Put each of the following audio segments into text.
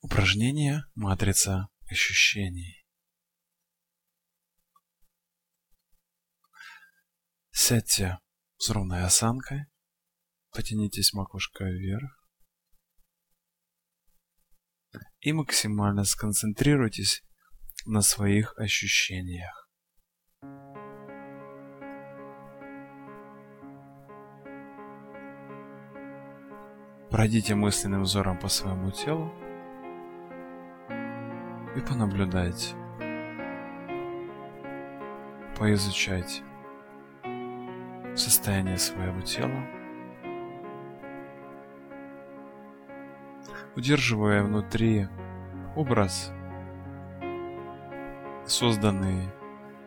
Упражнение «Матрица ощущений». Сядьте с ровной осанкой, потянитесь макушкой вверх и максимально сконцентрируйтесь на своих ощущениях. Пройдите мысленным взором по своему телу и понаблюдайте, поизучайте состояние своего тела, удерживая внутри образ, созданный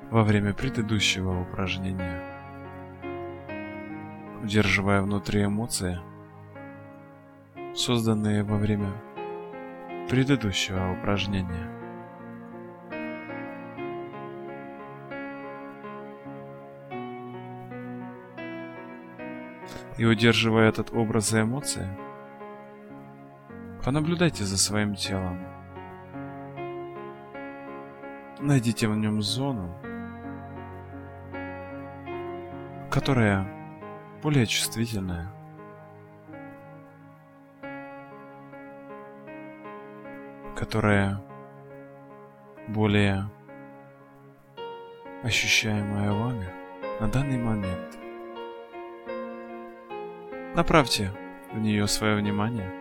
во время предыдущего упражнения, удерживая внутри эмоции, созданные во время предыдущего упражнения. И удерживая этот образ и эмоции, понаблюдайте за своим телом. Найдите в нем зону, которая более чувствительная. которая более ощущаемая вами на данный момент. Направьте в нее свое внимание.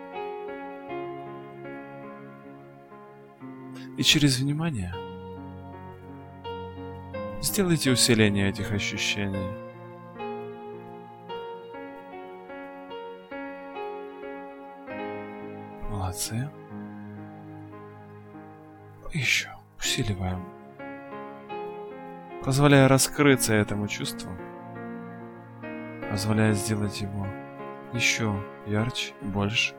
И через внимание сделайте усиление этих ощущений. Молодцы. Еще усиливаем. Позволяя раскрыться этому чувству, позволяя сделать его еще ярче, больше.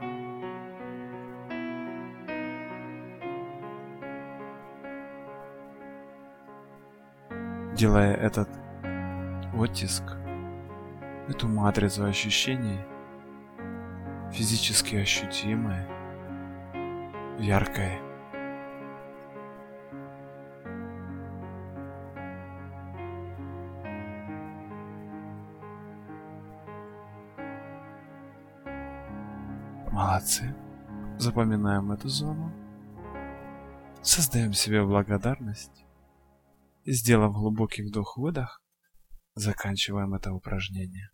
Делая этот оттиск, эту матрицу ощущений, физически ощутимой, яркой, Молодцы. Запоминаем эту зону. Создаем себе благодарность. И сделав глубокий вдох-выдох, заканчиваем это упражнение.